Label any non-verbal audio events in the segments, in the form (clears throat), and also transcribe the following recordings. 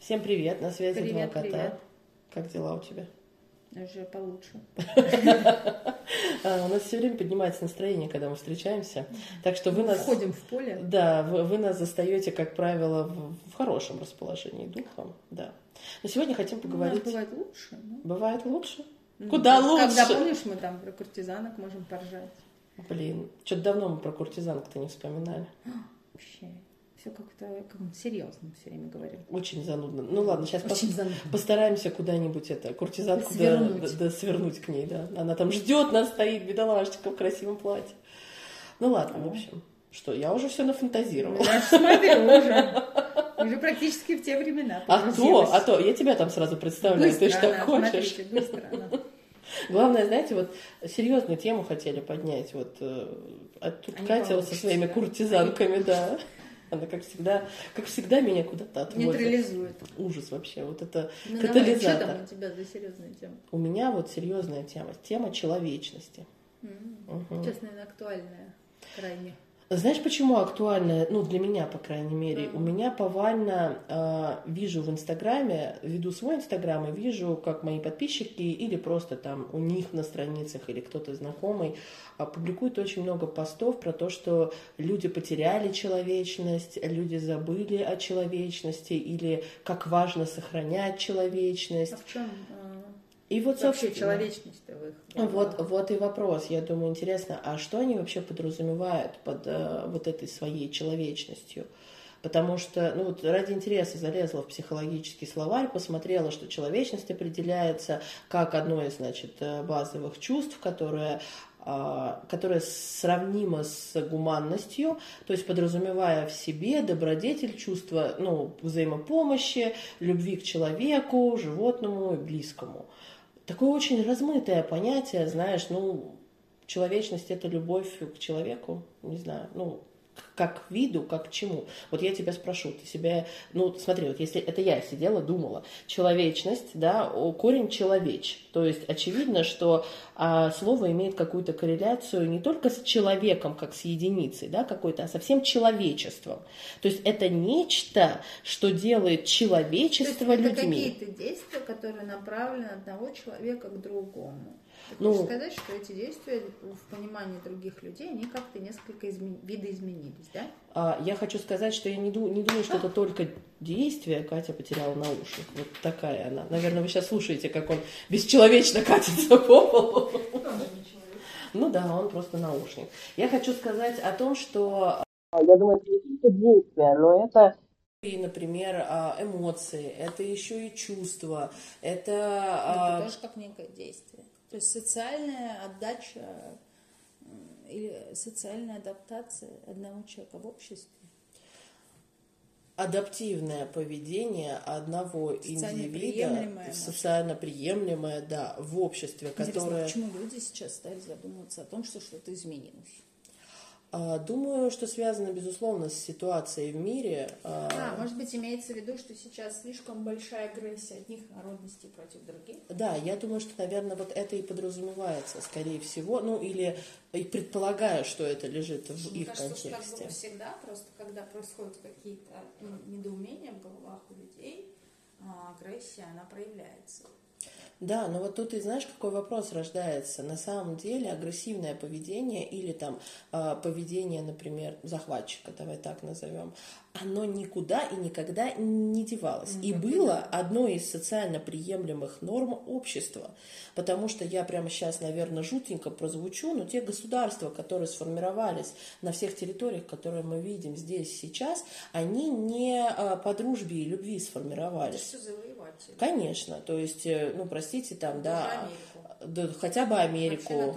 Всем привет, на связи Привет, два кота. привет. Как дела у тебя? Уже получше. (laughs) А, У нас все время поднимается настроение, когда мы встречаемся. Так что вы нас... Входим в поле. Да, вы, вы нас застаете, как правило, в, в хорошем расположении духа. Да. Но сегодня хотим У нас поговорить... бывает лучше. ну. Бывает лучше? Ну, Куда как- лучше? Когда, помнишь, мы там про куртизанок можем поржать. Блин, что-то давно мы про куртизанок-то не вспоминали. Вообще. Все как-то как серьезно все время говорим. Очень занудно. Ну ладно, сейчас Очень занудно. постараемся куда-нибудь это, куртизанку Свернуть. да- да свернуть к ней, да. Она там ждет нас, стоит, бедолашечка в красивом платье. Ну ладно, в общем. Что, я уже все нафантазировала. Я смотрю уже. Уже практически в те времена. А то, а то, я тебя там сразу представляю, ты Быстро что она, хочешь. смотрите, быстро она. Главное, знаете, вот серьезную тему хотели поднять. Вот э, а тут А Катя со своими куртизанками, да. Она, как всегда, как всегда, меня куда-то отводит. Нейтрализует. Ужас вообще. Вот это Ну давай, что катализатор. там у тебя за серьезная тема? У меня вот серьезная тема. Тема человечности. М, Мгм. Сейчас, наверное, актуальная крайне. Знаешь, почему актуально, ну, для меня, по крайней мере, Мгм. у меня повально э, вижу в Инстаграме, веду свой Инстаграм и вижу, как мои подписчики или просто там у них на страницах или кто-то знакомый а, публикуют очень много постов про то, что люди потеряли человечность, люди забыли о человечности или как важно сохранять человечность. А в чем И вот, вообще собственно, человечность-то в их вот, вот и вопрос. Я думаю, интересно, а что они вообще подразумевают под э, вот этой своей человечностью? Потому что, ну вот ради интереса залезла в психологический словарь, посмотрела, что человечность определяется как одно из, значит, э, базовых чувств, которое а, которое сравнимо с гуманностью, то есть подразумевая в себе добродетель, чувство ну, взаимопомощи, любви к человеку, животному и близкому такое очень размытое понятие, знаешь, ну, человечность это любовь к человеку, не знаю, ну, как к виду, как к чему. Вот я тебя спрошу, ты себя, ну, смотри, вот если это я сидела, думала, человечность, да, корень человеч, то есть очевидно, что а, слово имеет какую-то корреляцию не только с человеком, как с единицей, да, какой-то, а со всем человечеством. То есть это нечто, что делает То есть человечество это людьми. какие-то действия, которые направлены от одного человека к другому. Ты Ну- сказать, что эти действия в понимании других людей, они как-то несколько изме- видоизменились, да? А, Я хочу сказать, что я не, ду- не думаю, что это только действие. Катя потеряла наушник. Вот такая она. Наверное, вы сейчас слушаете, как он бесчеловечно катится по полу. Ну да, он просто наушник. Я хочу сказать о том, что... а, Я думаю, это не только действия, но это и, например, а, эмоции, это еще и чувства, это... а, Это тоже как некое действие. То есть социальная отдача м, или социальная адаптация одного человека в обществе. адаптивное поведение одного Социально индивида, приемлемое, может. социально приемлемое, да, в обществе, Интересно, которое... почему люди сейчас стали задумываться о том, что что-то изменилось? А, Думаю, что связано, безусловно, с ситуацией в мире. а, А, может быть, имеется в виду, что сейчас слишком большая агрессия одних народностей против других? Да, я думаю, что, наверное, вот это и подразумевается, скорее всего, ну или и предполагаю, что это лежит в Мне их кажется, что так контексте. было всегда, просто когда происходят какие-то м, недоумения в головах у людей, а, агрессия, она проявляется. Да, но вот тут и знаешь, какой вопрос рождается. На самом деле агрессивное поведение или там а, поведение, например, захватчика, давай так назовем, оно никуда и никогда не девалось. И было одной из социально приемлемых норм общества. Потому что я прямо сейчас, наверное, жутенько прозвучу, но те государства, которые сформировались на всех территориях, которые мы видим здесь сейчас, они не а, по дружбе и любви Это сформировались. все завоеватели. Конечно, то есть, э, ну, простите, там, Даже да, Америку. да, хотя бы Америку,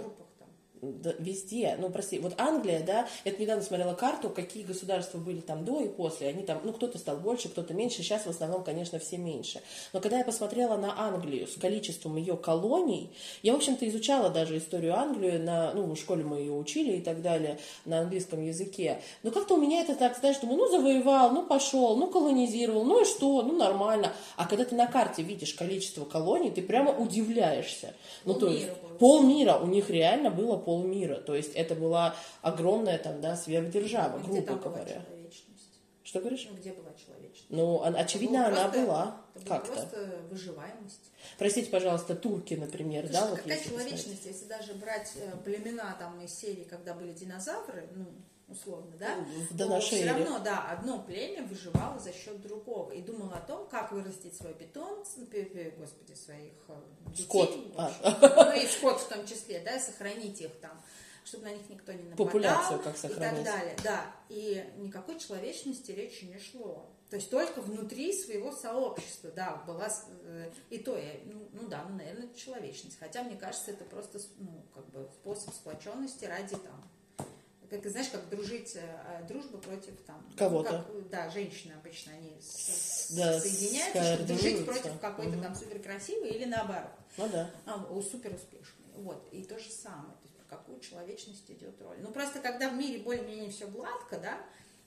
везде, ну, прости, вот Англия, да, я недавно смотрела карту, какие государства были там до и после, они там, ну, кто-то стал больше, кто-то меньше, сейчас в основном, конечно, все меньше. Но когда я посмотрела на Англию с количеством ее колоний, я, в общем-то, изучала даже историю Англии, на, ну, в школе мы ее учили и так далее, на английском языке, но как-то у меня это так, знаешь, думаю, ну, завоевал, ну, пошел, ну, колонизировал, ну, и что, ну, нормально. А когда ты на карте видишь количество колоний, ты прямо удивляешься. Ну, то есть, Полмира у них реально было полмира, то есть это была огромная там, да, сверхдержава, Где грубо была говоря. Что говоришь? Ну, где была человечность? Ну, он- очевидно, она просто- была как-то. просто выживаемость. Простите, пожалуйста, турки, например, да, Слушай, вот какая если посмотреть. человечность, если даже брать э, племена там из серии, когда были динозавры, ну, условно, да, В- до нашей все равно, да, одно племя выживало за счет другого и думало о том, как вырастить свой пе- господи, своих э, детей, Скот. в А. ну и скот в том числе, да, сохранить их там, чтобы на них никто не нападал. Популяцию как И так сохранить. далее, да. И никакой человечности речи не шло. То есть только внутри своего сообщества, да, была, э, и то, я, ну, ну да, ну, наверное, человечность. Хотя, мне кажется, это просто, ну, как бы способ сплоченности ради там, как, знаешь, как дружить, э, дружба против там... ну, Кого-то. как, да, женщины обычно, они с- Да, соединяются, чтобы дружить против какой-то Мгм. там супер красивой или наоборот. Ну да. А, о, супер успешный. Вот. И то же самое. То есть про какую человечность идет роль. Ну, просто когда в мире более-менее все гладко, да,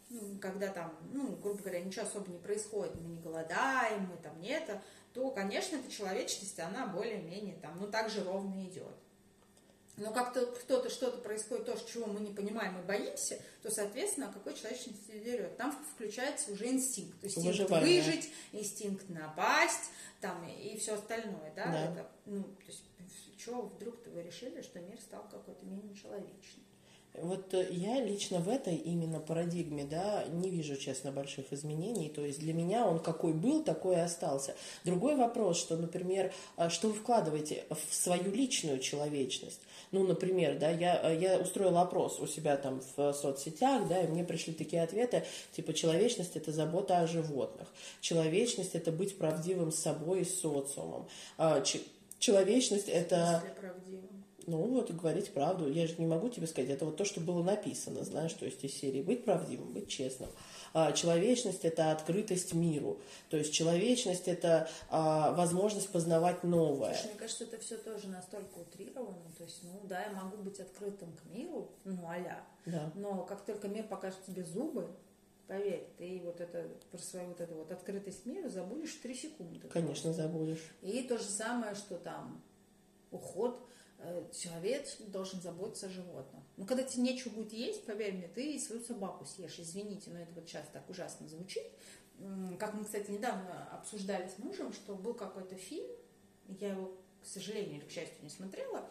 ну, когда там, ну, грубо говоря, ничего особо не происходит, мы не голодаем, мы там не это, то, конечно, эта человечность, она более-менее там, ну, так же ровно идет. Но как-то кто-то что-то происходит, то, чего мы не понимаем и боимся, то, соответственно, о какой человечности идет? Там включается уже инстинкт. Инстинкт Выживание. выжить, инстинкт напасть, там, и все остальное, да? Да. Это, ну, то есть, чего вдруг-то вы решили, что мир стал какой-то менее человечный? Вот э, я лично в этой именно парадигме, да, не вижу, честно, больших изменений. То есть для меня он какой был, такой и остался. Другой вопрос, что, например, а что вы вкладываете в свою личную человечность? Ну, например, да, я, э, я устроила опрос у себя там в соцсетях, да, и мне пришли такие ответы, типа, человечность – это забота о животных, человечность – это быть правдивым с собой и с социумом, А, человечность – это… Если правдиво. Ну, вот говорить правду. Я же не могу тебе сказать. Это вот то, что было написано, знаешь, то есть из серии быть правдивым, быть честным. А, человечность – это открытость миру. То есть человечность – это а, возможность познавать новое. Слушай, мне кажется, это все тоже настолько утрировано. То есть, ну да, я могу быть открытым к миру, ну а Да. Но как только мир покажет тебе зубы, поверь, ты вот это про свою вот эту вот открытость миру забудешь три секунды. Конечно, забудешь. И то же самое, что там уход, человек должен заботиться о животных. Но когда тебе нечего будет есть, поверь мне, ты свою собаку съешь. Извините, но это вот сейчас так ужасно звучит. Как мы, кстати, недавно обсуждали с мужем, что был какой-то фильм, я его, к сожалению или к счастью, не смотрела.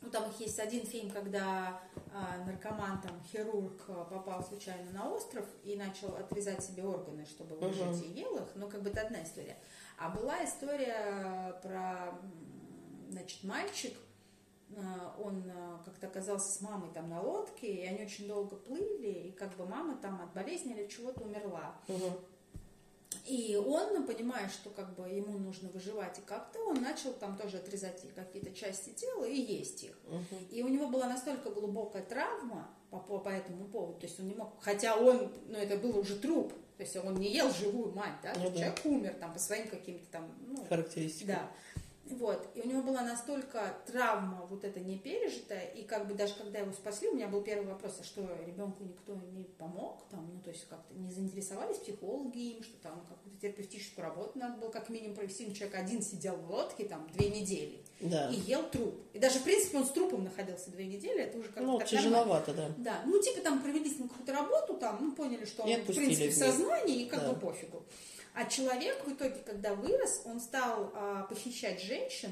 Ну, там их есть один фильм, когда а, наркоман, там, хирург а, попал случайно на остров и начал отрезать себе органы, чтобы выжить, Мгм. и ел их. Ну, как бы это одна история. А была история про, м, значит, мальчик, а, он а, как-то оказался с мамой там на лодке, и они очень долго плыли, и как бы мама там от болезни или чего-то умерла. И он, понимая, что как бы ему нужно выживать и как-то, он начал там тоже отрезать какие-то части тела и есть их. Мгм. И у него была настолько глубокая травма по, по, по этому поводу, то есть он не мог, хотя он, ну это был уже труп, то есть он не ел живую мать, да, Ну да. человек умер там по своим каким-то там, ну, Характеристика. да. Вот. И у него была настолько травма вот эта не пережитая, и как бы даже когда его спасли, у меня был первый вопрос, а что, ребенку никто не помог, там, ну, то есть как-то не заинтересовались психологи им, что там какую-то терапевтическую работу надо было как минимум провести, ну, человек один сидел в лодке там две недели Да. и ел труп. И даже, в принципе, он с трупом находился две недели, это уже как-то Ну, нормально. тяжеловато, да. Да, ну типа там провели с ним какую-то работу, там, ну поняли, что он в принципе в сознании, и как Да. бы пофигу. А человек в итоге, когда вырос, он стал а, похищать женщин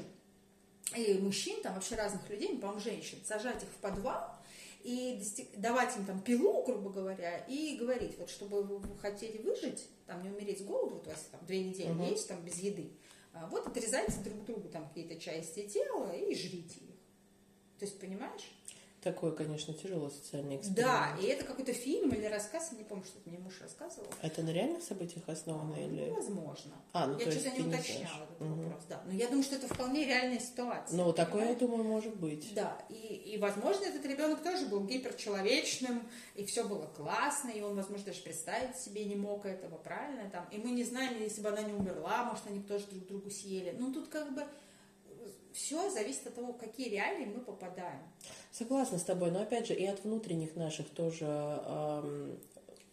и мужчин, там вообще разных людей, ну, по-моему, женщин, сажать их в подвал и давать им там пилу, грубо говоря, и говорить, вот чтобы вы хотели выжить, там не умереть с голоду, вот у вас там две недели Мгм. есть, там без еды, а, вот отрезайте друг другу там какие-то части тела и жрите их. То есть, понимаешь? Такой, конечно, тяжелый социальный эксперимент. Да, и это какой-то фильм или рассказ, я не помню, что мне муж рассказывал. Это на реальных событиях основано или... Ну, возможно. А, ну я то что-то есть не не уточняла знаешь. этот Мгм. вопрос, да. Но я думаю, что это вполне реальная ситуация. Ну, такое, я думаю, может быть. Да, и, и, возможно, этот ребенок тоже был гиперчеловечным, и все было классно, и он, возможно, даже представить себе не мог этого, правильно? Там, и мы не знаем, если бы она не умерла, может, они бы тоже друг другу съели. Ну, тут как бы все зависит от того, какие реалии мы попадаем. Согласна с тобой, но опять же и от внутренних наших тоже, эм,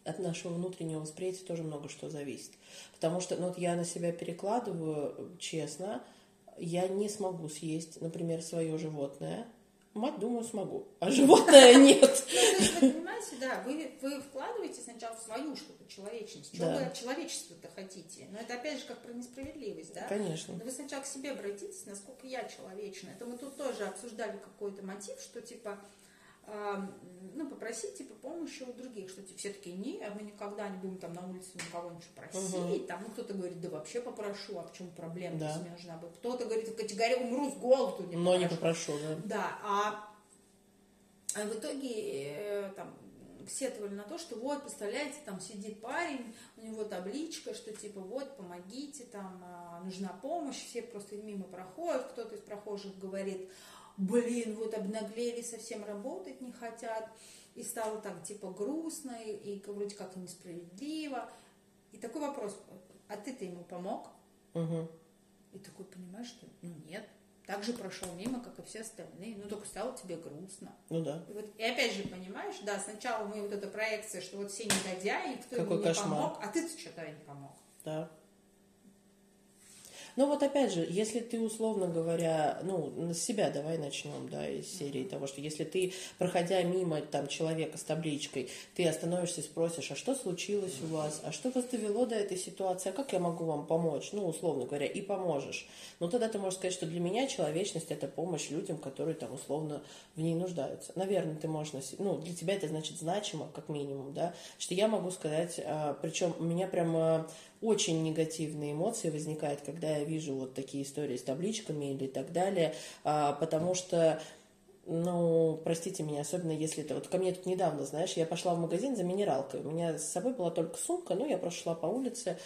от нашего внутреннего восприятия тоже много что зависит. Потому что, ну вот я на себя перекладываю, честно, я не смогу съесть, например, свое животное, Мать, думаю, смогу. А животное нет. Ну, есть, вы понимаете, да, вы, вы вкладываете сначала в свою что-то, человечность. Чего да. вы от человечества-то хотите? Но это опять же как про несправедливость, да? Конечно. Но вы сначала к себе обратитесь, насколько я человечна. Это мы тут тоже обсуждали какой-то мотив, что типа ну, попросить типа помощи у других, что типа, все таки не, а мы никогда не будем там на улице никого ничего просить, угу. там, ну, кто-то говорит, да вообще попрошу, а в чем проблема, да. если мне нужна будет, кто-то говорит, категория умру с голоду, не Но попрошу. не попрошу, да. Да, а, а в итоге э, там сетовали на то, что вот, представляете, там сидит парень, у него табличка, что типа вот, помогите, там а, нужна помощь, все просто мимо проходят, кто-то из прохожих говорит, блин, вот обнаглели, совсем работать не хотят, и стало так, типа, грустно, и, и вроде как несправедливо. И такой вопрос, а ты-то ему помог? Угу. И такой, понимаешь, что, ну нет, так же прошел мимо, как и все остальные, ну только стало тебе грустно. Ну да. И, вот, и опять же, понимаешь, да, сначала мы вот эта проекция, что вот все негодяи, кто Какой ему не кошмар. помог, а ты-то что-то не помог. Да. Но вот опять же, если ты, условно говоря, ну, с себя давай начнем, да, из серии того, что если ты, проходя мимо там человека с табличкой, ты остановишься и спросишь, а что случилось у вас, а что вас довело до этой ситуации, а как я могу вам помочь, ну, условно говоря, и поможешь. Ну, тогда ты можешь сказать, что для меня человечность – это помощь людям, которые там условно в ней нуждаются. Наверное, ты можешь, носить, ну, для тебя это значит значимо, как минимум, да, что я могу сказать, а, причем меня прямо очень негативные эмоции возникают, когда я вижу вот такие истории с табличками или так далее, а, потому что ну, простите меня, особенно если это... Вот ко мне тут недавно, знаешь, я пошла в магазин за минералкой. У меня с собой была только сумка, ну, я просто шла по улице,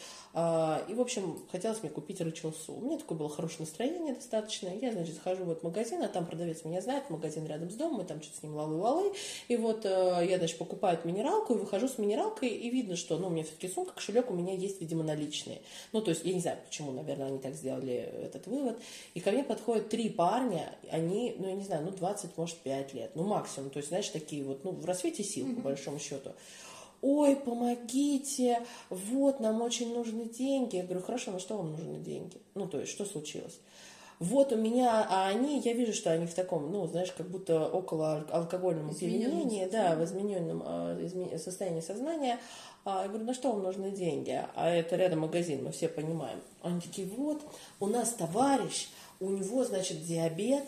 и, в общем, хотелось мне купить рычелсу. У меня такое было хорошее настроение достаточно. Я, значит, захожу в этот магазин, а там продавец меня знает, магазин рядом с домом, мы там что-то с ним лалы-валы. И вот э, я, значит, покупаю минералку и выхожу с минералкой, и видно, что, ну, у меня все-таки сумка, кошелек у меня есть, видимо, наличные. Ну, то есть, я не знаю, почему, наверное, они так сделали этот вывод. И ко мне подходят три парня, они, ну, я не знаю, ну, 20, может, 5 лет, ну, максимум. То есть, знаешь, такие вот, ну, в рассвете сил, по большому счету ой, помогите, вот, нам очень нужны деньги. Я говорю, хорошо, на что вам нужны деньги? Ну, то есть, что случилось? Вот у меня, а они, я вижу, что они в таком, ну, знаешь, как будто около алкогольном опьянении, да, в измененном э, состоянии сознания. А, я говорю, на что вам нужны деньги? А это рядом магазин, мы все понимаем. Они такие, вот, у нас товарищ, у него, значит, диабет,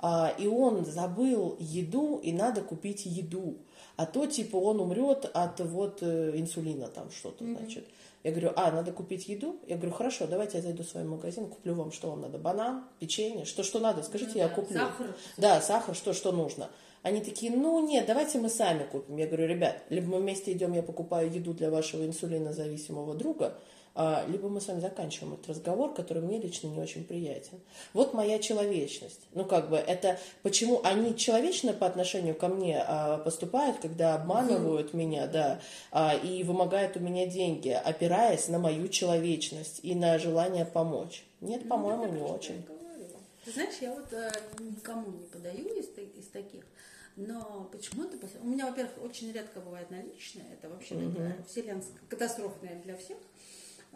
а, и он забыл еду, и надо купить еду а то типа он умрет от вот э, инсулина там что-то, mm-hmm. значит. Я говорю, а, надо купить еду? Я говорю, хорошо, давайте я зайду в свой магазин, куплю вам, что вам надо, банан, печенье, что, что надо, скажите, ну, я да, куплю. Сахар. Да, сахар, что, что нужно. Они такие, ну нет, давайте мы сами купим. Я говорю, ребят, либо мы вместе идем, я покупаю еду для вашего инсулинозависимого друга, либо мы с вами заканчиваем этот разговор, который мне лично не очень приятен. Вот моя человечность. Ну, как бы, это почему они человечно по отношению ко мне а, поступают, когда обманывают mm. меня, да, а, и вымогают у меня деньги, опираясь на мою человечность и на желание помочь. Нет, ну, по-моему, не очень. Ты знаешь, я вот э, никому не подаю из, из таких, но почему-то... У меня, во-первых, очень редко бывает наличные, это вообще угу. такая вселенская катастрофа, наверное, для всех.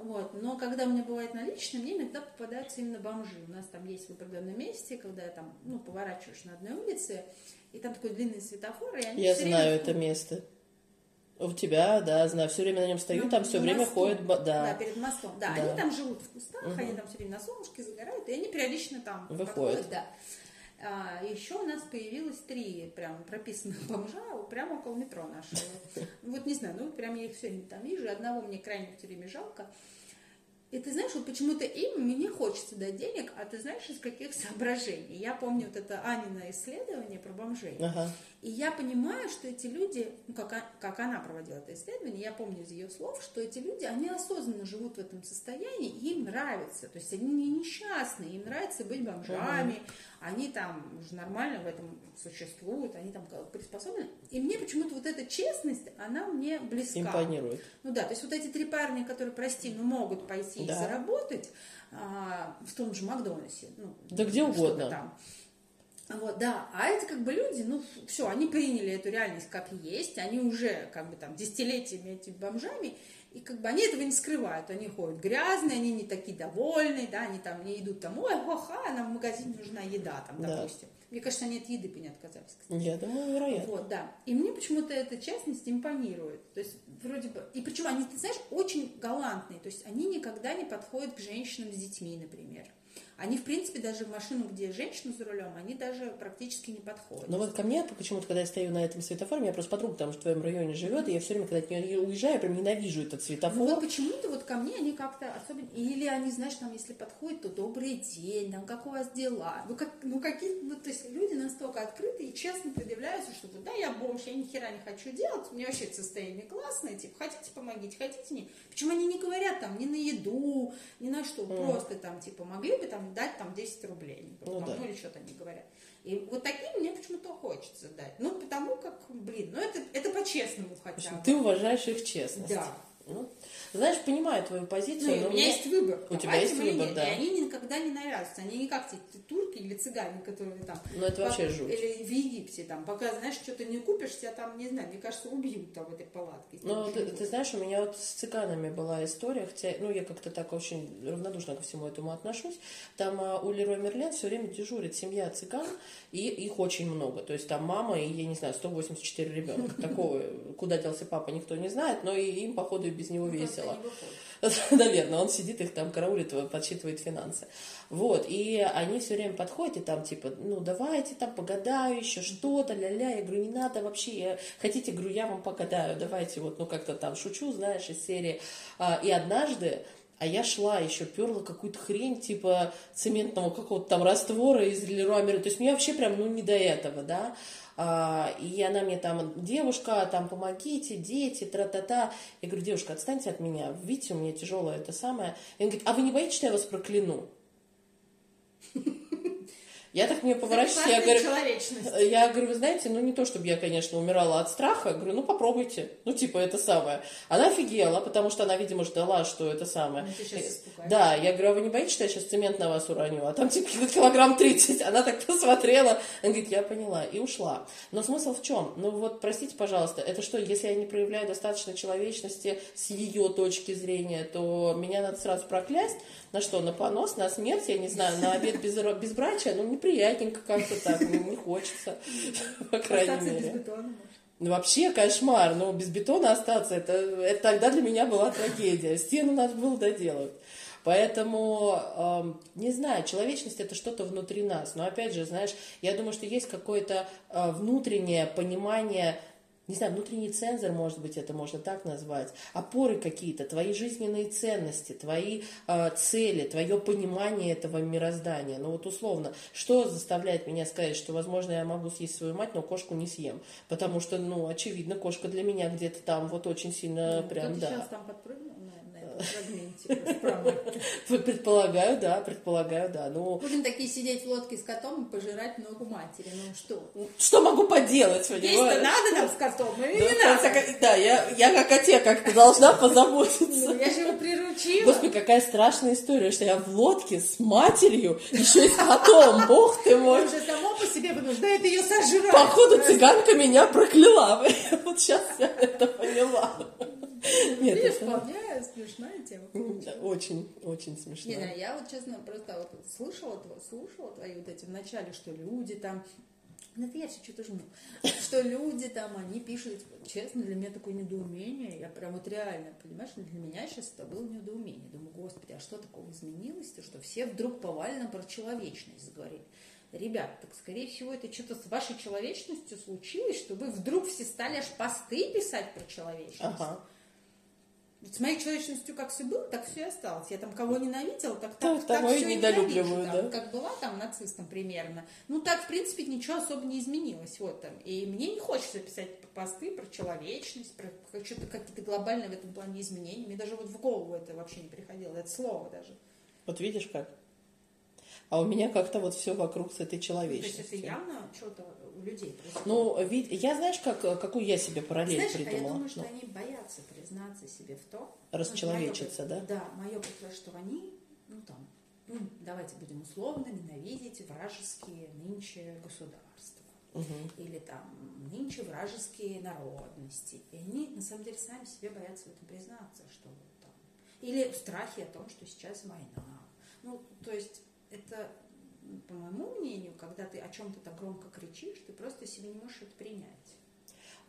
Вот. Но когда у меня бывает наличные, мне иногда попадаются именно бомжи. У нас там есть в определенном месте, когда я там, ну, поворачиваешь на одной улице, и там такой длинный светофор, и они Я знаю время... это место. У тебя, да, знаю, все время на нем стою, ну, там все время мосту. ходят, да. Да, перед мостом, да, да. они там живут в кустах, угу. они там все время на солнышке загорают, и они периодично там выходят, подходят, да. А, еще у нас появилось три прям прописанных бомжа прямо около метро нашего. (laughs) Вот не знаю, ну прям я их все там вижу, одного мне крайне все время жалко. И ты знаешь, вот почему-то им мне хочется дать денег, а ты знаешь, из каких соображений. Я помню вот это Анина исследование про бомжей. Ага. И я понимаю, что эти люди, ну, как, как она проводила это исследование, я помню из ее слов, что эти люди, они осознанно живут в этом состоянии, им нравится. То есть они не несчастные, им нравится быть бомжами, ага они там уже нормально в этом существуют, они там приспособлены. И мне почему-то вот эта честность, она мне близка. Импонирует. Ну да, то есть вот эти три парня, которые, прости, ну могут пойти да. и заработать а, в том же Макдональдсе. Ну, да где угодно. Там. Вот, да, а эти как бы люди, ну, все, они приняли эту реальность как есть, они уже как бы там десятилетиями этими бомжами, и как бы они этого не скрывают. Они ходят грязные, они не такие довольные, да, они там не идут там, ой, ха-ха, нам в магазине нужна еда, там, да. допустим. Мне кажется, они от еды бы не отказались, кстати. Я думаю, вероятно. Вот, да. И мне почему-то эта частность импонирует. То есть, вроде бы... И причем они, ты знаешь, очень галантные. То есть, они никогда не подходят к женщинам с детьми, например. Они, в принципе, даже в машину, где женщина за рулем, они даже практически не подходят. Но вот ко мне почему-то, когда я стою на этом светофоре, меня просто подруга там в твоем районе живет, и я все время, когда от нее уезжаю, я прям ненавижу этот светофор. Ну вот почему-то вот ко мне они как-то особенно... Или они, знаешь, там, если подходят, то добрый день, там, как у вас дела? Ну, как, ну какие... Ну, то есть люди настолько открыты и честно предъявляются, что да, я бомж, я ни хера не хочу делать, у меня вообще это состояние классное, типа, хотите помогите, хотите не. Почему они не говорят там ни на еду, ни на что, mm. просто там, типа, могли бы там дать там 10 рублей, ну, там, да. ну или что-то они говорят. И вот такие мне почему-то хочется дать. Ну, потому как, блин, ну это, это по-честному хотя бы. Ты уважаешь их честность. Да. Ну, знаешь, понимаю твою позицию. Ну, но у меня есть выбор. У тебя есть выбор, нет. да. И они никогда не навязываются. Они не как те турки или цыгане, которые там... Ну, это вообще пока, жуть. Или в Египте там, пока, знаешь, что-то не купишь, тебя там, не знаю, мне кажется, убьют там в этой палатке. Ну, ты, ты знаешь, у меня вот с цыганами была история, хотя, ну, я как-то так очень равнодушно ко всему этому отношусь. Там а, у Лероy Мерлен все время дежурит семья цыган, и их очень много. То есть там мама и, я не знаю, 184 ребенка. Такого, куда делся папа, никто не знает, но и им, походу, и без него Ну, весело. (laughs) Наверное, он сидит их там караулит, подсчитывает финансы. Вот, и они все время подходят и там типа, ну давайте там погадаю еще что-то, ля-ля. Я говорю, не надо вообще, я... хотите, говорю, я вам погадаю, давайте вот, ну как-то там шучу, знаешь, из серии. А, и однажды а я шла еще, перла какую-то хрень, типа цементного какого-то там раствора из Леруа. То есть мне вообще прям, ну, не до этого, да. А, и она мне там, девушка, там, помогите, дети, тра-та-та. Я говорю, девушка, отстаньте от меня, видите, у меня тяжелое это самое. И он говорит, а вы не боитесь, что я вас прокляну? Я так мне поворачиваюсь, я говорю, я говорю, вы знаете, ну не то, чтобы я, конечно, умирала от страха, говорю, ну попробуйте, ну типа это самое. Она офигела, потому что она, видимо, ждала, что это самое. Ну, да, я говорю, а вы не боитесь, что я сейчас цемент на вас уроню? А там типа (laughs) килограмм 30. Она так посмотрела, она говорит, я поняла, и ушла. Но смысл в чем? Ну вот, простите, пожалуйста, это что, если я не проявляю достаточно человечности с ее точки зрения, то меня надо сразу проклясть? На что, на понос, на смерть, я не знаю, на обед без, безбрачия? Ну, неприятненько как-то так, ну, не хочется, (laughs) по крайней мере. Ну, вообще кошмар, но без бетона остаться, это, это тогда для меня была трагедия. Стену надо было доделать. Поэтому, э, не знаю, человечность это что-то внутри нас. Но опять же, знаешь, я думаю, что есть какое-то э, внутреннее понимание не знаю, внутренний цензор, может быть, это можно так назвать, опоры какие-то, твои жизненные ценности, твои э, цели, твое понимание этого мироздания. Ну вот условно, что заставляет меня сказать, что, возможно, я могу съесть свою мать, но кошку не съем? Потому что, ну, очевидно, кошка для меня где-то там вот очень сильно ну, прям, да. сейчас там подпрыгнул фрагменте (laughs) Предполагаю, да, предполагаю, да. Ну, Будем такие сидеть в лодке с котом и пожирать ногу матери. Ну что? Что могу поделать, понимаешь? Есть-то надо нам с котом или Ну, не надо? как- Да, я, я как о тебе как-то должна (laughs) позаботиться. Ну, я же его приручила. Господи, какая страшная история, что я в лодке с матерью, еще и с котом, (laughs) бог ты мой. уже само по себе вынуждает ее сожрать. Походу цыганка меня прокляла. Вот сейчас я это поняла. Нет, Видишь, вполне смешная тема. очень, очень смешно. Не я вот честно просто вот слышала, слушала твои вот эти в начале, что люди там, ну это я все что-то жму, что люди там, они пишут, честно, для меня такое недоумение, я прям вот реально, понимаешь, для меня сейчас это было недоумение. Думаю, господи, а что такого изменилось, то что все вдруг повально про человечность заговорили. Ребят, так скорее всего это что-то с вашей человечностью случилось, что вы вдруг все стали аж посты писать про человечность. Ага. Ведь с моей человечностью как все было, так все и осталось. Я там кого ненавидела, так, Да, так, так и все недолюбливаю, ненавижу, там. да. Как была там нацистом примерно. Ну так, в принципе, ничего особо не изменилось. Вот там. И мне не хочется писать посты про человечность, про что-то какие-то глобальные в этом плане изменения. Мне даже вот в голову это вообще не приходило, это слово даже. Вот видишь как? А у меня как-то вот все вокруг с этой То есть человечностью. это явно что-то у людей происходит. Ну, вид- я знаешь, как, какую я себе параллель Знаешь, а я придумала? думаю, что Ну, они боятся признаться себе в том, Расчеловечиться, ну, да? Да, мое предположение, что они, ну там, ну, давайте будем условно ненавидеть вражеские нынче государства. мгм. Или там нынче вражеские народности. И они, на самом деле, сами себе боятся в этом признаться, что вот там. Или в страхе о том, что сейчас война. Ну, то есть, это по моему мнению, когда ты о чем-то так громко кричишь, ты просто себе не можешь это принять.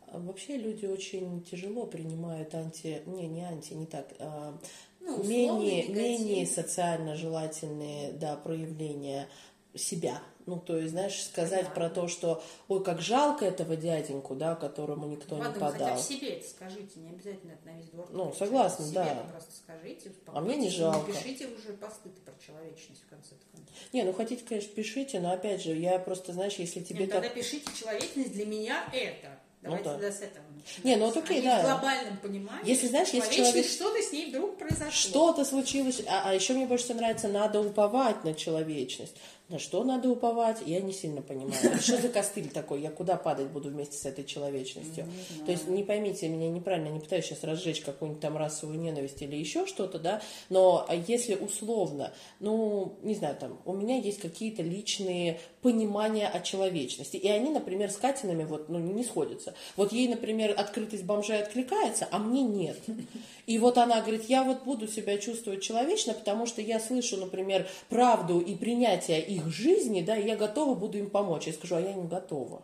А Вообще люди очень тяжело принимают анти... Не, не анти, не так. а, Ну, менее, негатив. менее социально желательные да, проявления себя. Ну, то есть, знаешь, сказать Понятно. про то, что ой, как жалко этого дяденьку, да, которому никто не Ладно, хотя подал. в себе это скажите, не обязательно это на весь двор. Ну, согласна, себе да. это просто скажите, А мне не и жалко. Напишите уже посты про человечность в конце концов. Не, ну хотите, конечно, пишите, но опять же, я просто, знаешь, если тебе Нет, так... тогда пишите человечность для меня это. Давайте да. тогда с этого начнем. Не, ну вот окей, а не да. в глобальном понимании. Если, знаешь, если человек- что-то с ней вдруг произошло. Что-то случилось, а, а еще мне больше всего нравится, надо уповать на человечность. На что надо уповать, я не сильно понимаю. Что за костыль такой? Я куда падать буду вместе с этой человечностью? То есть не поймите меня неправильно, не пытаюсь сейчас разжечь какую-нибудь там расовую ненависть или еще что-то, да, но если условно, ну, не знаю, там, у меня есть какие-то личные понимания о человечности, и они, например, с Катинами вот, ну, не сходятся. Вот ей, например, открытость бомжей откликается, а мне нет. И вот она говорит, я вот буду себя чувствовать человечно, потому что я слышу, например, правду и принятие их жизни, да, и я готова буду им помочь. Я скажу, а я не готова.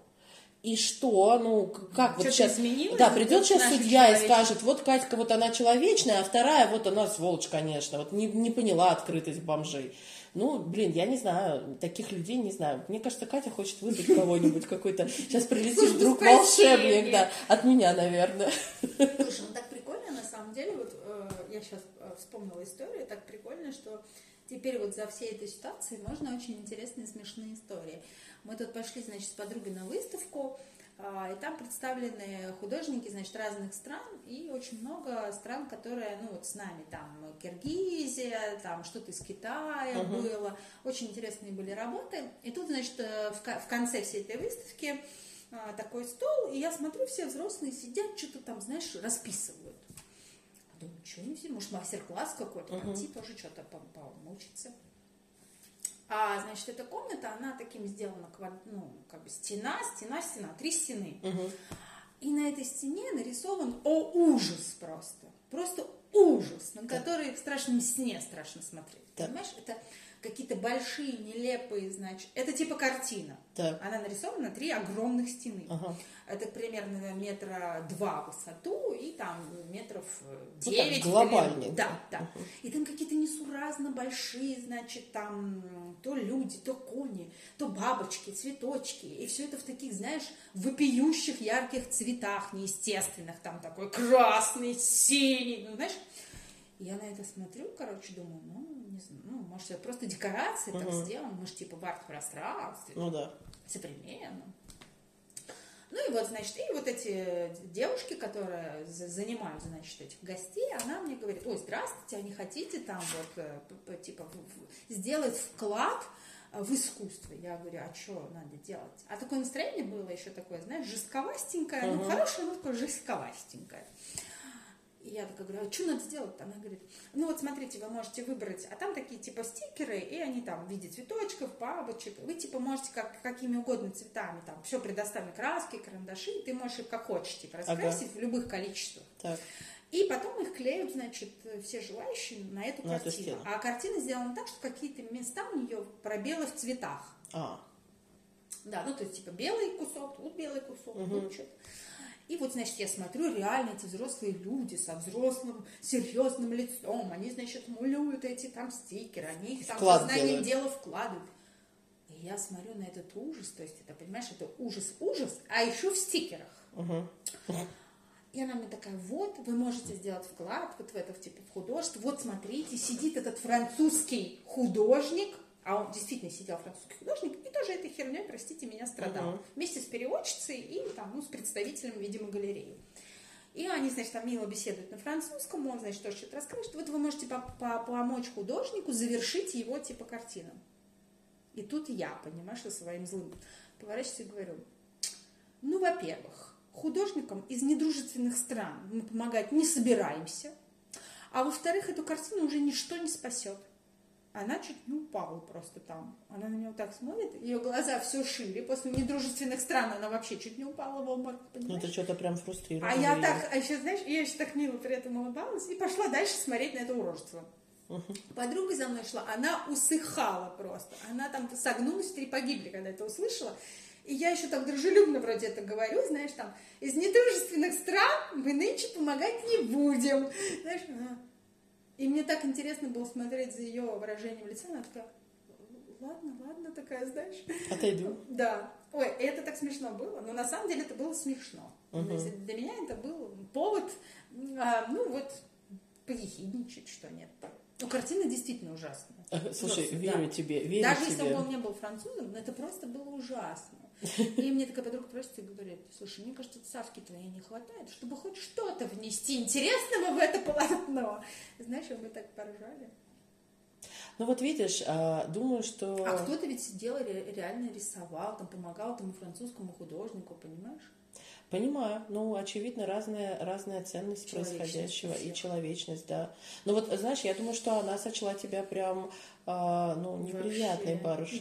И что? Ну, как вот Что-то сейчас... изменилось Да, придет сейчас судья и скажет, вот Катька, вот она человечная, а вторая, вот она сволочь, конечно, вот не, не поняла открытость бомжей. Ну, блин, я не знаю, таких людей не знаю. Мне кажется, Катя хочет выдать кого-нибудь какой-то. Сейчас прилетит вдруг спасения. волшебник, да, от меня, наверное. Слушай, ну так прикольно, на самом деле, вот э, я сейчас вспомнила историю, так прикольно, что теперь вот за всей этой ситуацией можно очень интересные смешные истории. Мы тут пошли, значит, с подругой на выставку, а, и там представлены художники, значит, разных стран, и очень много стран, которые, ну, вот с нами, там, Киргизия, там, что-то из Китая было, очень интересные были работы, и тут, значит, э, в конце всей этой выставки а, такой стол, и я смотрю, все взрослые сидят, что-то там, знаешь, расписывают. Что все, может, мастер-класс какой-то, пойти тоже что-то по- помучиться. А, значит, эта комната, она таким сделана, ну, как бы стена, стена, стена, три стены. И на этой стене нарисован, о, ужас просто, просто ужас, на который в страшном сне страшно смотреть. Так. Понимаешь, это какие-то большие, нелепые, значит, это типа картина. Так. Она нарисована на три огромных стены. Ага. Это примерно метра два в высоту и там метров э, Ну девять. глобальный. длину. Да, да. И там какие-то несуразно большие, значит, там то люди, то кони, то бабочки, цветочки. И все это в таких, знаешь, вопиющих ярких цветах неестественных. Там такой красный, синий, ну, знаешь. И Я на это смотрю, короче, думаю, ну, не знаю, ну, может, это просто декорации так сделаны, может, типа в арт-пространстве, Ну да. современно. Ну и вот, значит, и вот эти девушки, которые за- занимают, значит, этих гостей, она мне говорит, ой, здравствуйте, а не хотите там вот, э, типа, сделать вклад э, в искусство? Я говорю, а что надо делать? А такое настроение было еще такое, знаешь, жестковастенькое, ну, хорошее, но такое жестковастенькое. И я такая говорю, а что надо сделать? Она говорит, ну вот смотрите, вы можете выбрать, а там такие типа стикеры, и они там в виде цветочков, бабочек. Вы типа можете как, какими угодно цветами, там все предоставлены, краски, карандаши, ты можешь их как хочешь типа Ага. раскрасить в любых количествах. Так. И потом их клеют, значит, все желающие на эту На эту картину. стену. а картина сделана так, что какие-то места у нее пробелы в цветах. А, Да, ну то есть типа белый кусок, тут белый кусок, тут что-то. И вот, значит, я смотрю, реально эти взрослые люди со взрослым серьезным лицом, они, значит, мулюют эти там стикеры, они их там сознанием дела вкладывают. И я смотрю на этот ужас, то есть это, понимаешь, это ужас-ужас, а еще в стикерах. И она мне такая, вот, вы можете сделать вклад вот в это, типа, в художество. Вот, смотрите, сидит этот французский художник, а он действительно сидел французский художник, и тоже этой херней, простите меня, страдал. Вместе с переводчицей и там, ну, с представителем, видимо, галереи. И они, значит, там мило беседуют на французском, он, значит, тоже что-то рассказывает. Вот вы можете по- по- помочь художнику завершить его, типа, картину. И тут я, понимаешь, со своим злым поворачиваюсь и говорю, ну, во-первых, художникам из недружественных стран мы помогать не собираемся. А во-вторых, эту картину уже ничто не спасет. Она чуть не упала просто там. Она на него так смотрит, ее глаза все шире. После недружественных стран она вообще чуть не упала в обморок, ну это что-то прям фрустрирует. А я так, а еще, знаешь, я еще так мило при этом улыбалась и пошла дальше смотреть на это уродство. Подруга за мной шла, она усыхала просто. Она там согнулась, три погибли, когда это услышала. И я еще так дружелюбно вроде это говорю, знаешь, там, из недружественных стран мы нынче помогать не будем. Знаешь. И мне так интересно было смотреть за ее выражением лица, она такая, ладно, ладно, такая, знаешь. Отойду. Да. Ой, это так смешно было, но на самом деле это было смешно. Угу. Для меня это был повод, а, ну вот, поехидничать, что нет. Ну, картина действительно ужасная. Слушай, просто, верю да. тебе, верю Даже тебе. если бы он не был французом, это просто было ужасно. И мне такая подруга просит и говорит, слушай, мне кажется, цавки твоей не хватает, чтобы хоть что-то внести интересного в это полотно. Знаешь, мы так поржали. Ну вот видишь, а, думаю, что... А кто-то ведь сидел, реально рисовал, там помогал тому французскому художнику, понимаешь? Понимаю. Ну, очевидно, разная, разная ценность происходящего и человечность, да. Но вот, знаешь, я думаю, что она сочла тебя прям, а, ну, неприятной Вообще,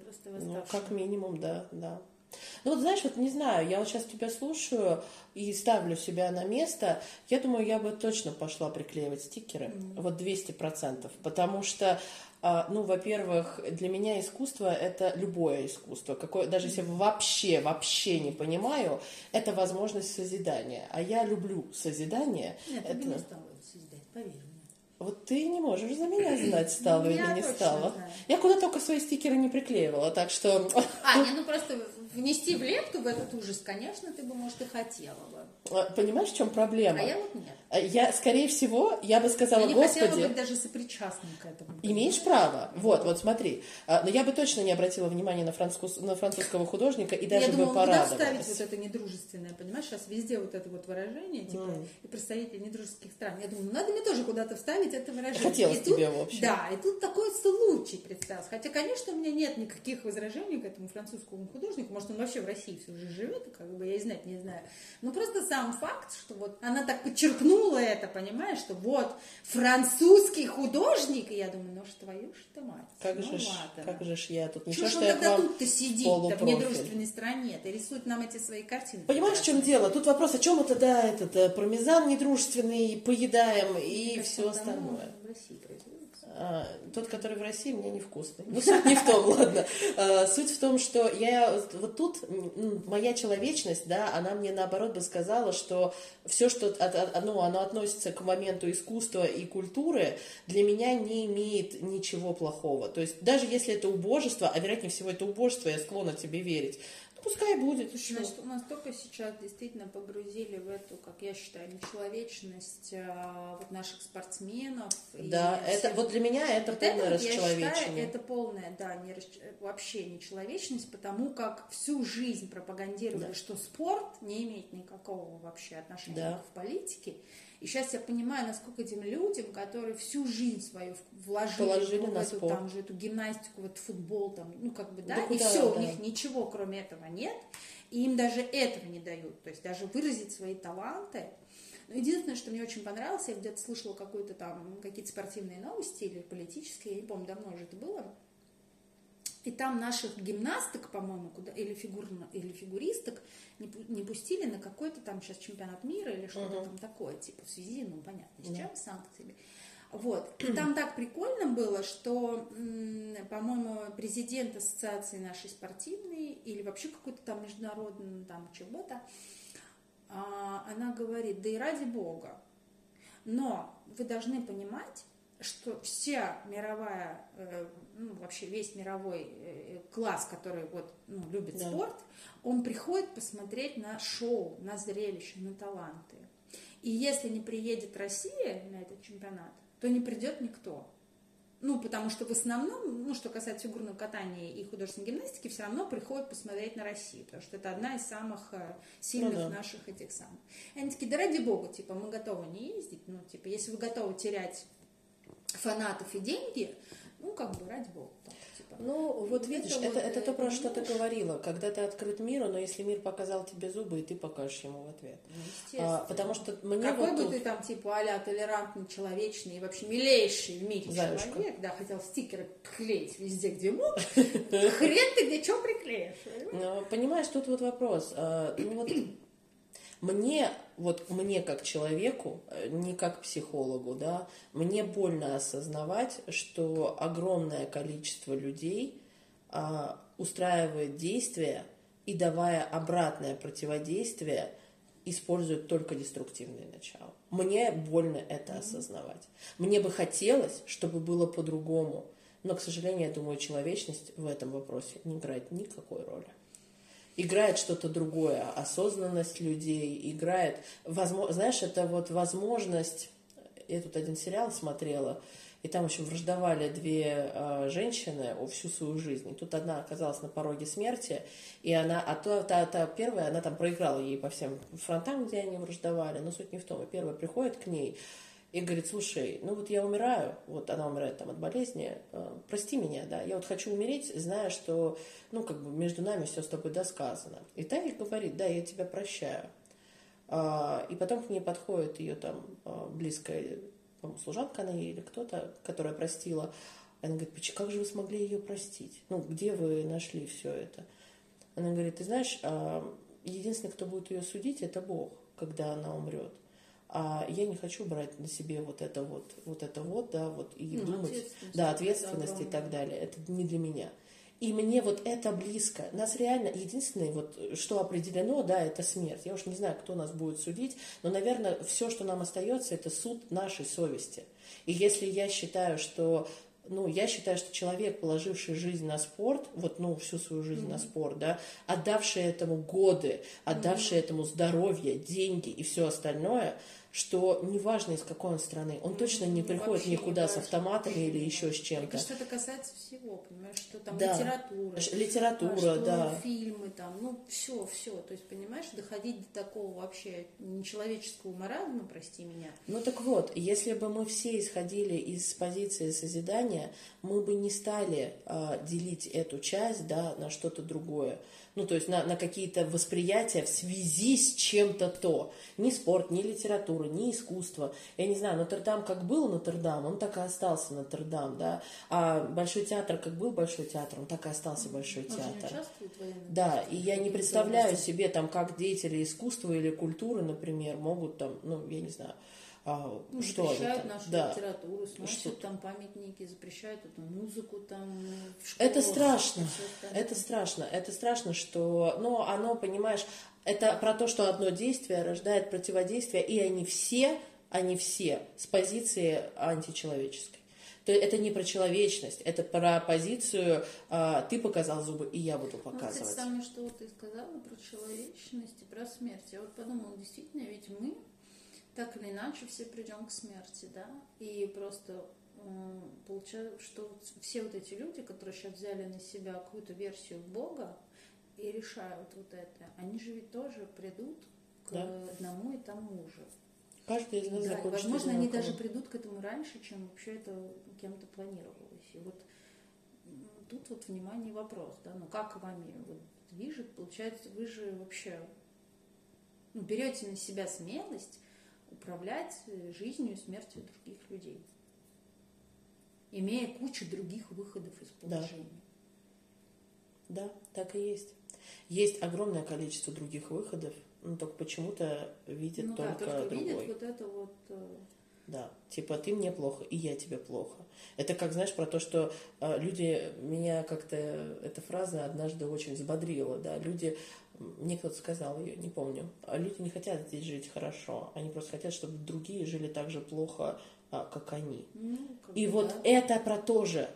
просто Ну, как минимум, да, да. Ну вот знаешь, вот не знаю, я вот сейчас тебя слушаю и ставлю себя на место, я думаю, я бы точно пошла приклеивать стикеры, mm-hmm. вот 200%, потому что а, ну, во-первых, для меня искусство – это любое искусство. Какое, даже если вообще, вообще не понимаю, это возможность созидания. А я люблю созидание. Нет, это... не стала созидать, поверь. Вот ты не можешь за меня (clears throat) знать, стала или не стала. Знаю. Я куда только свои стикеры не приклеивала, так что... А, не, ну просто внести в лепту в этот ужас, конечно, ты бы, может, и хотела бы. А, понимаешь, в чем проблема? А я вот нет. А я, скорее всего, я бы сказала, я не Господи... хотела быть даже сопричастным к этому. Имеешь право. Вот, вот смотри. А, но я бы точно не обратила внимания на, француз, на французского художника и даже я бы думала, порадовалась. куда вставить вот это недружественное, понимаешь? Сейчас везде вот это вот выражение, типа, mm. и представители недружеских стран. Я думаю, ну, надо мне тоже куда-то вставить это выражение. Хотелось и тебе, тут, в общем. Да, и тут такой случай представился. Хотя, конечно, у меня нет никаких возражений к этому французскому художнику. Может, он вообще в России все же живет, как бы я и знать не знаю. Но просто сам факт, что вот она так подчеркнула это, понимаешь, что вот французский художник, и я думаю, ну что твою ж ты мать. Как ну, же, ж, как же ж я тут ничего, что, что я тогда тут-то сидит в недружественной стране, ты рисует нам эти свои картины. Понимаешь, в чем дело? Тут вопрос, о чем это, да, этот э, пармезан недружественный, поедаем и все остальное. России происходит. А, тот, который в России, мне невкусный. Ну, суть не в том, (laughs) ладно. А, суть в том, что я вот тут, моя человечность, да, она мне наоборот бы сказала, что все, что ну, оно относится к моменту искусства и культуры, для меня не имеет ничего плохого. То есть даже если это убожество, а вероятнее всего это убожество, я склонна тебе верить, Пускай будет. Еще. Значит, у нас только сейчас действительно погрузили в эту, как я считаю, нечеловечность а, вот наших спортсменов. Да, это всех... вот для меня это вот полное это, расчеловечение. Я считаю, это полное, да, не, вообще нечеловечность, потому как всю жизнь пропагандировали, да. что спорт не имеет никакого вообще отношения да. к политике. И сейчас я понимаю, насколько этим людям, которые всю жизнь свою вложили Положили в на эту, спорт. там же эту гимнастику, вот футбол, там, ну как бы, да, да и куда, все, да. у них ничего кроме этого нет, и им даже этого не дают, то есть даже выразить свои таланты. Но единственное, что мне очень понравилось, я где-то слышала какую-то там, какие-то спортивные новости или политические, я не помню, давно уже это было, и там наших гимнасток, по-моему, куда, или, фигурно, или фигуристок не, не пустили на какой-то там сейчас чемпионат мира или что-то uh-huh. там такое, типа в связи, ну, понятно, с чем, uh-huh. санкциями. Вот. И там так прикольно было, что, по-моему, президент ассоциации нашей спортивной или вообще какой-то там международный там чего-то, а, она говорит, да и ради бога, но вы должны понимать, что вся мировая, э, ну, вообще весь мировой э, класс, который вот, ну, любит да. спорт, он приходит посмотреть на шоу, на зрелище, на таланты. И если не приедет Россия на этот чемпионат, то не придет никто. Ну, потому что в основном, ну, что касается фигурного катания и художественной гимнастики, все равно приходят посмотреть на Россию, потому что это одна из самых э, сильных ну, да. наших этих самых. И они такие, да ради бога, типа, мы готовы не ездить, ну, типа, если вы готовы терять фанатов и деньги, ну, как бы, ради бога. Там, типа. Ну, вот видишь, это, это, то, про что ты говорила, когда ты открыт миру, но если мир показал тебе зубы, и ты покажешь ему в ответ. Ну, а, потому что мне Какой вот бы тут... ты там, типа, а толерантный, человечный и вообще милейший в мире Заюшка. человек, да, хотел стикеры клеить везде, где мог, (laughs) хрен ты где что приклеишь. Ну, понимаешь, тут вот вопрос. А, ну, вот мне вот мне как человеку, э, не как психологу, да, мне больно осознавать, что огромное количество людей а, устраивает действия и давая обратное противодействие, используют только деструктивные начала. Мне больно это осознавать. Мне бы хотелось, чтобы было по-другому. Но, к сожалению, я думаю, человечность в этом вопросе не играет никакой роли. Играет что-то другое, осознанность людей, играет, возможно, знаешь, это вот возможность, я тут один сериал смотрела, и там еще враждовали две э, женщины всю свою жизнь. И тут одна оказалась на пороге смерти, и она, а то, та, та первая, она там проиграла ей по всем фронтам, где они враждовали, но суть не в том. И первая приходит к ней и говорит, слушай, ну вот я умираю, вот она умирает там от болезни, э, прости меня, да, я вот хочу умереть, зная, что, ну, как бы между нами все с тобой досказано. И та ей говорит, да, я тебя прощаю. А, и потом к ней подходит ее там а, близкая служанка она или кто-то, которая простила. Она говорит, как же вы смогли ее простить? Ну, где вы нашли все это? Она говорит, ты знаешь, а, единственный, кто будет ее судить, это Бог, когда она умрет. А я не хочу брать на себе вот это вот, вот это вот, да, вот и ну, думать, ответственность, да, ответственность и так далее. Это не для меня. И мне вот это близко. Нас реально, единственное, вот, что определено, да, это смерть. Я уж не знаю, кто нас будет судить, но, наверное, все, что нам остается, это суд нашей совести. И если я считаю, что ну, я считаю, что человек, положивший жизнь на спорт, вот, ну, всю свою жизнь mm-hmm. на спорт, да, отдавший этому годы, отдавший mm-hmm. этому здоровье, деньги и все остальное, что неважно из какой он страны, он точно не приходит Вообще никуда не с автоматами или еще с чем-то. Что это касается всего, понимаешь, что там да. литература, литература, что да. фильмы там, ну все, все, то есть понимаешь, доходить до такого вообще нечеловеческого маразма, прости меня. Ну так вот, если бы мы все исходили из позиции созидания, мы бы не стали э, делить эту часть, да, на что-то другое ну, то есть на, на какие-то восприятия в связи с чем-то то. Ни спорт, ни литература, ни искусство. Я не знаю, Нотр-Дам как был Нотр-Дам, он так и остался Нотр-Дам, да. А Большой театр как был Большой театр, он так и остался Большой он театр. Да, и я не представляю себе там, как деятели искусства или культуры, например, могут там, ну, я не знаю, а, ну, что запрещают нашу да. литературу, сносят что там памятники, запрещают эту музыку там в школах, Это страшно, это страшно, это страшно, что, но оно, понимаешь, это про то, что одно действие рождает противодействие, и они все, они все с позиции античеловеческой. То это не про человечность, это про позицию а, «ты показал зубы, и я буду показывать». Ну, кстати, самое, что ты сказала про человечность и про смерть. Я вот подумала, действительно, ведь мы так или иначе все придем к смерти, да, и просто получается, что все вот эти люди, которые сейчас взяли на себя какую-то версию Бога и решают вот это, они же ведь тоже придут к да. одному и тому же. Каждый из нас да, Возможно, они даже придут к этому раньше, чем вообще это кем-то планировалось. И вот тут вот внимание вопрос, да, ну как вами вот движет, получается, вы же вообще ну, берете на себя смелость управлять э, жизнью и смертью других людей, имея кучу других выходов из положения. Да. да, так и есть. Есть огромное количество других выходов, но только почему-то видят ну, только, да, только другой. видят вот это вот... Э, да, типа ты мне плохо, и я тебе плохо. Это как, знаешь, про то, что э, люди, меня как-то эта фраза однажды очень взбодрила, да, люди мне кто-то сказал ее, не помню. А люди не хотят здесь жить хорошо, они просто хотят, чтобы другие жили так же плохо, а, как они. Ну, как И вот да. это про то же.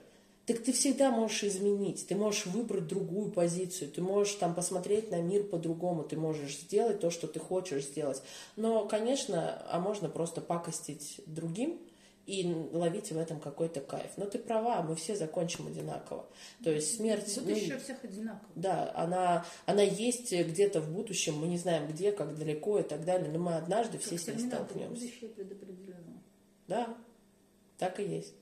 Так ты всегда можешь изменить, ты можешь выбрать другую позицию, ты можешь там посмотреть на мир по-другому, ты можешь сделать то, что ты хочешь сделать. Но, конечно, а можно просто пакостить другим, и ловить в этом какой-то кайф. Но ты права, мы все закончим одинаково. То есть смерть... Тут ну, еще всех одинаково. Да, она, она есть где-то в будущем, мы не знаем где, как далеко и так далее, но мы однажды как все с ней столкнемся. Будущее предопределено. Да, так и есть.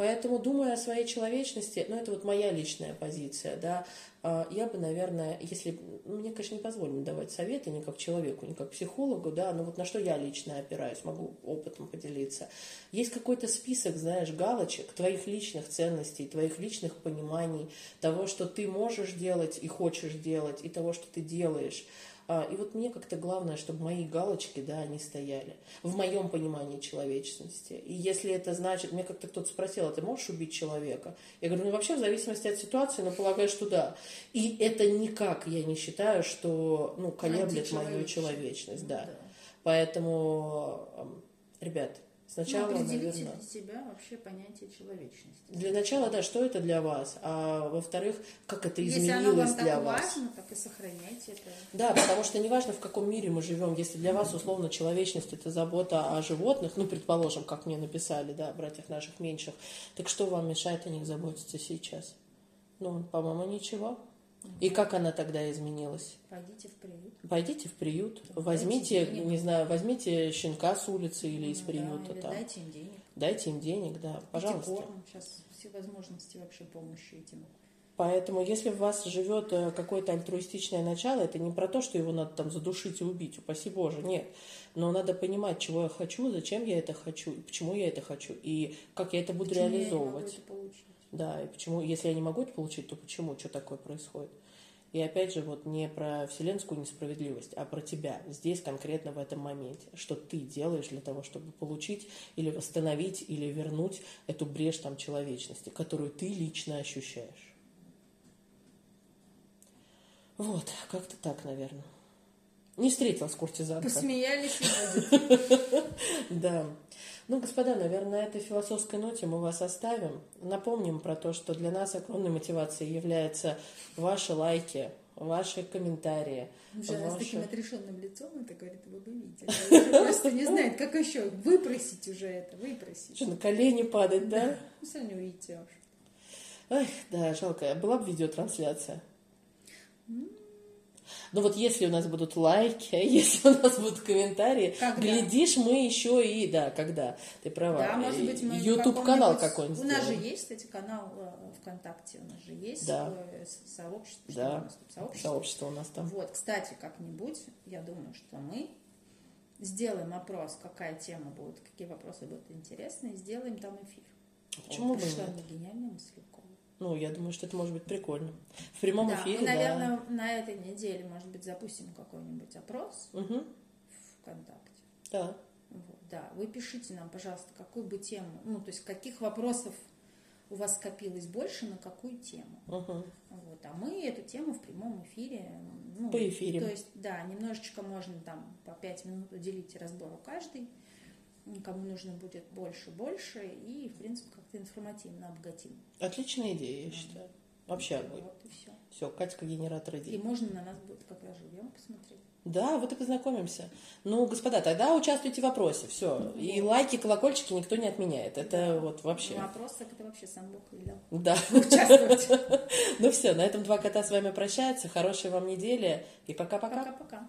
Поэтому, думая о своей человечности, ну, это вот моя личная позиция, да, а, я бы, наверное, если... Ну, мне, конечно, не позволено давать советы ни как человеку, ни как психологу, да, но вот на что я лично опираюсь, могу опытом поделиться. Есть какой-то список, знаешь, галочек твоих личных ценностей, твоих личных пониманий, того, что ты можешь делать и хочешь делать, и того, что ты делаешь. А, и вот мне как-то главное, чтобы мои галочки, да, они стояли. В моем понимании человечности. И если это значит, мне как-то кто-то спросил, а ты можешь убить человека? Я говорю, ну вообще в зависимости от ситуации, но полагаю, что да. И это никак, я не считаю, что, ну, колеблет мою человечность, да. да. Поэтому, ребят, Сначала, ну, наверное, для себя вообще понятие человечности. Для начала, да, что это для вас, а во-вторых, как это изменилось Если оно вам для так вас. важно, так и сохраняйте это. Да, потому что неважно, в каком мире мы живем, если для вас, условно, человечность – это забота о животных, ну, предположим, как мне написали, да, братьях наших меньших, так что вам мешает о них заботиться сейчас? Ну, по-моему, ничего. И как она тогда изменилась? Пойдите в приют. Пойдите в приют, возьмите, не знаю, возьмите щенка с улицы или из приюта. Да, там. Дайте им денег. Дайте им денег, да, пожалуйста. Корм. Сейчас все возможности вообще помощи этим. Поэтому, если в вас живет э, какое-то альтруистичное начало, это не про то, что его надо там задушить и убить, упаси Боже, нет. Но надо понимать, чего я хочу, зачем я это хочу, почему я это хочу, и как я это буду почему реализовывать. Я не могу это? Да, и почему, если я не могу это получить, то почему, что такое происходит? И опять же, вот не про вселенскую несправедливость, а про тебя здесь конкретно в этом моменте. Что ты делаешь для того, чтобы получить или восстановить, или вернуть эту брешь там человечности, которую ты лично ощущаешь. Вот, как-то так, наверное. Не встретилась куртизанка. Посмеялись (laughs) Да. Ну, господа, наверное, на этой философской ноте мы вас оставим. Напомним про то, что для нас огромной мотивацией являются ваши лайки, ваши комментарии. Уже ваши... с таким отрешенным лицом это говорит, вы бы видели. Просто не знает, как еще выпросить уже это, выпросить. Что, на колени падать, да? Ну, сами увидите. Ах, да, жалко. Была бы видеотрансляция. Но вот если у нас будут лайки, (laughs) если у нас будут комментарии, когда? глядишь, мы еще и, да, когда, ты права. Да, может быть, мы YouTube канал какой-нибудь. У нас же есть, кстати, канал э, ВКонтакте, у нас же есть да. Э, сообщество. Да, у нас сообщество? сообщество у нас там. Вот, кстати, как-нибудь, я думаю, что мы сделаем опрос, какая тема будет, какие вопросы будут интересны, и сделаем там эфир. Почему бы нет? гениальная мысль. Ну, я думаю, что это может быть прикольно. В прямом да, эфире, мы, наверное, да. на этой неделе, может быть, запустим какой-нибудь опрос угу. ВКонтакте. Да. Вот, да, вы пишите нам, пожалуйста, какую бы тему, ну, то есть каких вопросов у вас скопилось больше, на какую тему. Угу. Вот, а мы эту тему в прямом эфире. Ну, по эфире. То есть, да, немножечко можно там по пять минут уделить разбору каждый кому нужно будет больше, больше, и, в принципе, как-то информативно обогатим. Отличная идея, я считаю. Вообще огонь. Вот и все. Все, Катька генератор идей. И можно на нас будет как раз живьем посмотреть. Да, вот и познакомимся. Ну, господа, тогда участвуйте в вопросе, все. И лайки, колокольчики никто не отменяет. Это вот вообще. Ну, вопрос, так это вообще сам Бог велел. Да. (laughs) Участвовать. Ну все, на этом два кота с вами прощаются. Хорошей вам недели и пока-пока. Пока-пока.